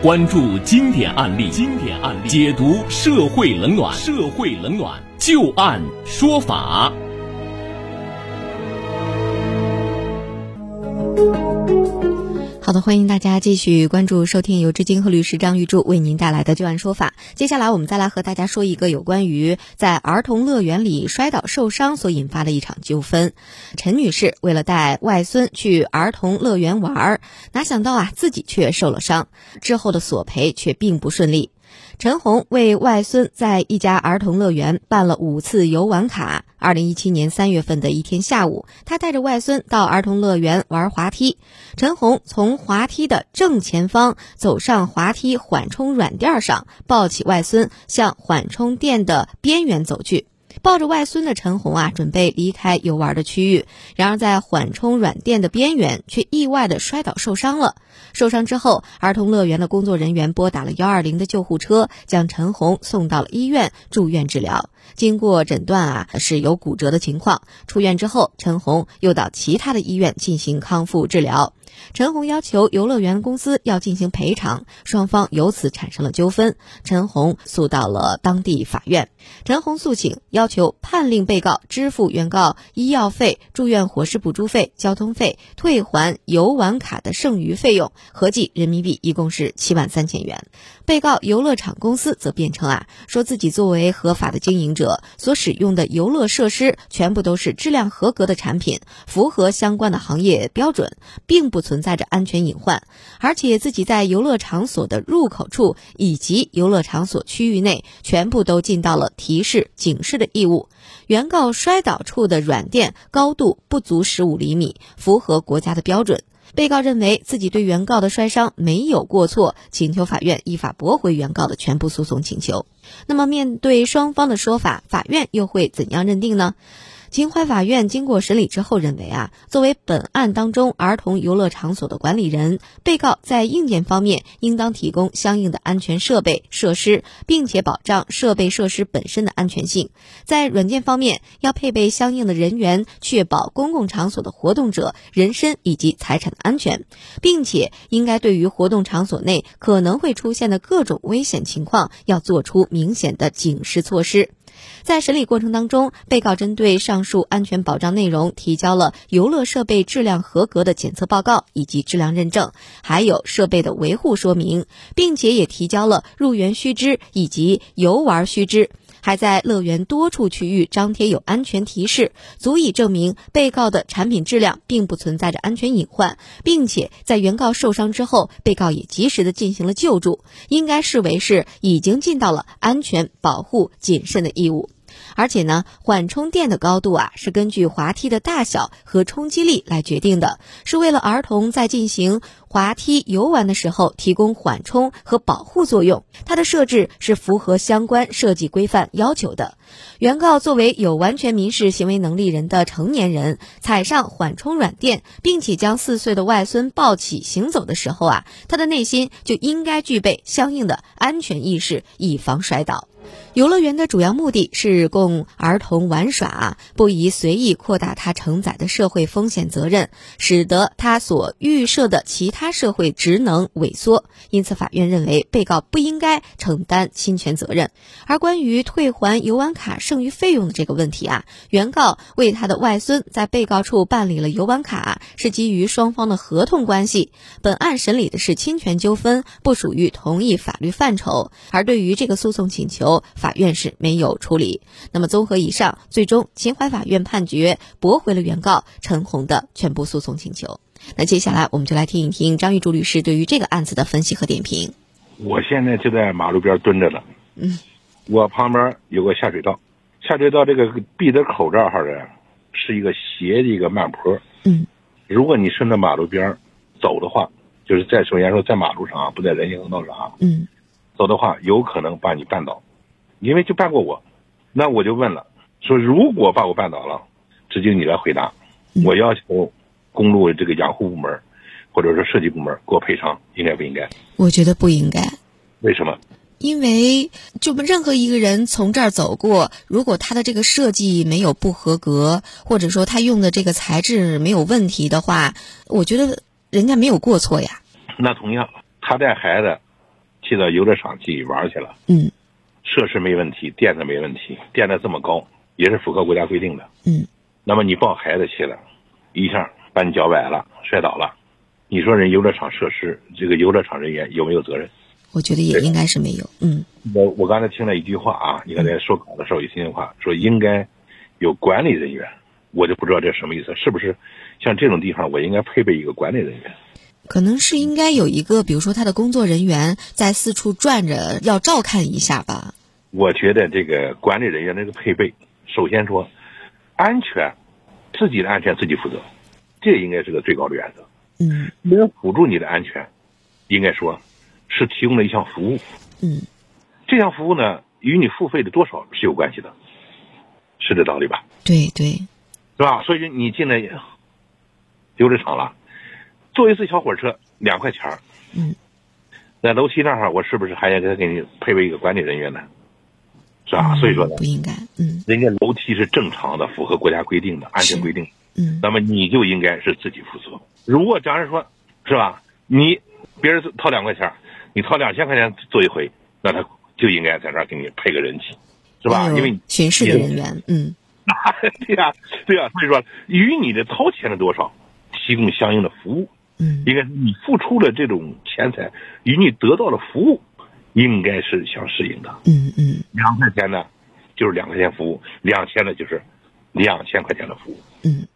关注经典案例，经典案例解读社会冷暖，社会冷暖就案说法。好的，欢迎大家继续关注收听由知金和律师张玉柱为您带来的旧案说法。接下来我们再来和大家说一个有关于在儿童乐园里摔倒受伤所引发的一场纠纷。陈女士为了带外孙去儿童乐园玩，哪想到啊自己却受了伤，之后的索赔却并不顺利。陈红为外孙在一家儿童乐园办了五次游玩卡。二零一七年三月份的一天下午，他带着外孙到儿童乐园玩滑梯。陈红从滑梯的正前方走上滑梯缓冲软垫上，抱起外孙向缓冲垫的边缘走去。抱着外孙的陈红啊，准备离开游玩的区域，然而在缓冲软垫的边缘，却意外的摔倒受伤了。受伤之后，儿童乐园的工作人员拨打了幺二零的救护车，将陈红送到了医院住院治疗。经过诊断啊，是有骨折的情况。出院之后，陈红又到其他的医院进行康复治疗。陈红要求游乐园公司要进行赔偿，双方由此产生了纠纷。陈红诉到了当地法院。陈红诉请要求判令被告支付原告医药费、住院伙食补助费、交通费，退还游玩卡的剩余费用，合计人民币一共是七万三千元。被告游乐场公司则辩称啊，说自己作为合法的经营者，所使用的游乐设施全部都是质量合格的产品，符合相关的行业标准，并不。存在着安全隐患，而且自己在游乐场所的入口处以及游乐场所区域内全部都尽到了提示警示的义务。原告摔倒处的软垫高度不足十五厘米，符合国家的标准。被告认为自己对原告的摔伤没有过错，请求法院依法驳回原告的全部诉讼请求。那么，面对双方的说法，法院又会怎样认定呢？秦淮法院经过审理之后认为啊，作为本案当中儿童游乐场所的管理人，被告在硬件方面应当提供相应的安全设备设施，并且保障设备设施本身的安全性；在软件方面，要配备相应的人员，确保公共场所的活动者人身以及财产的安全，并且应该对于活动场所内可能会出现的各种危险情况，要做出明显的警示措施。在审理过程当中，被告针对上述安全保障内容提交了游乐设备质量合格的检测报告以及质量认证，还有设备的维护说明，并且也提交了入园须知以及游玩须知，还在乐园多处区域张贴有安全提示，足以证明被告的产品质量并不存在着安全隐患，并且在原告受伤之后，被告也及时的进行了救助，应该视为是已经尽到了安全保护谨慎的义务。而且呢，缓冲垫的高度啊是根据滑梯的大小和冲击力来决定的，是为了儿童在进行滑梯游玩的时候提供缓冲和保护作用。它的设置是符合相关设计规范要求的。原告作为有完全民事行为能力人的成年人，踩上缓冲软垫，并且将四岁的外孙抱起行走的时候啊，他的内心就应该具备相应的安全意识，以防摔倒。游乐园的主要目的是供儿童玩耍，不宜随意扩大它承载的社会风险责任，使得它所预设的其他社会职能萎缩。因此，法院认为被告不应该承担侵权责任。而关于退还游玩卡剩余费用的这个问题啊，原告为他的外孙在被告处办理了游玩卡，是基于双方的合同关系。本案审理的是侵权纠纷，不属于同一法律范畴。而对于这个诉讼请求，法。法院是没有处理。那么，综合以上，最终秦淮法院判决驳回了原告陈红的全部诉讼请求。那接下来，我们就来听一听张玉柱律师对于这个案子的分析和点评。我现在就在马路边蹲着呢。嗯，我旁边有个下水道，下水道这个闭的口这儿哈的，是一个斜的一个慢坡。嗯，如果你顺着马路边走的话，就是在首先说在马路上啊，不在人行横道上啊。嗯，走的话有可能把你绊倒。因为就绊过我，那我就问了，说如果把我绊倒了，直接你来回答，我要求公路这个养护部门，或者说设计部门给我赔偿，应该不应该？我觉得不应该。为什么？因为就任何一个人从这儿走过，如果他的这个设计没有不合格，或者说他用的这个材质没有问题的话，我觉得人家没有过错呀。那同样，他带孩子去到游乐场去玩去了，嗯设施没问题，垫子没问题，垫的这么高也是符合国家规定的。嗯，那么你抱孩子去了，一下把你脚崴了，摔倒了，你说人游乐场设施这个游乐场人员有没有责任？我觉得也应该是没有。嗯我我刚才听了一句话啊，你刚才说稿的时候有听见话，说应该有管理人员，我就不知道这什么意思，是不是像这种地方我应该配备一个管理人员？可能是应该有一个，比如说他的工作人员在四处转着，要照看一下吧。我觉得这个管理人员这个配备，首先说安全，自己的安全自己负责，这应该是个最高的原则。嗯能辅助你的安全，应该说是提供了一项服务。嗯这项服务呢，与你付费的多少是有关系的，是这道理吧？对对，是吧？所以你进来游乐场了，坐一次小火车两块钱儿嗯，在楼梯那儿，我是不是还应该给你配备一个管理人员呢？是吧？所以说呢，不应该。嗯人家楼梯是正常的，符合国家规定的安全规定，嗯那么你就应该是自己负责。如果假如说，是吧？你别人掏两块钱，你掏两千块钱做一回，那他就应该在这儿给你配个人气，是吧？因为你巡视的人员。嗯 对呀、对呀、所以说与你的掏钱的多少提供相应的服务，嗯应该你付出了这种钱财与你得到的服务应该是相适应的。嗯嗯两块钱呢，就是两块钱服务；两千呢，就是两千块钱的服务。嗯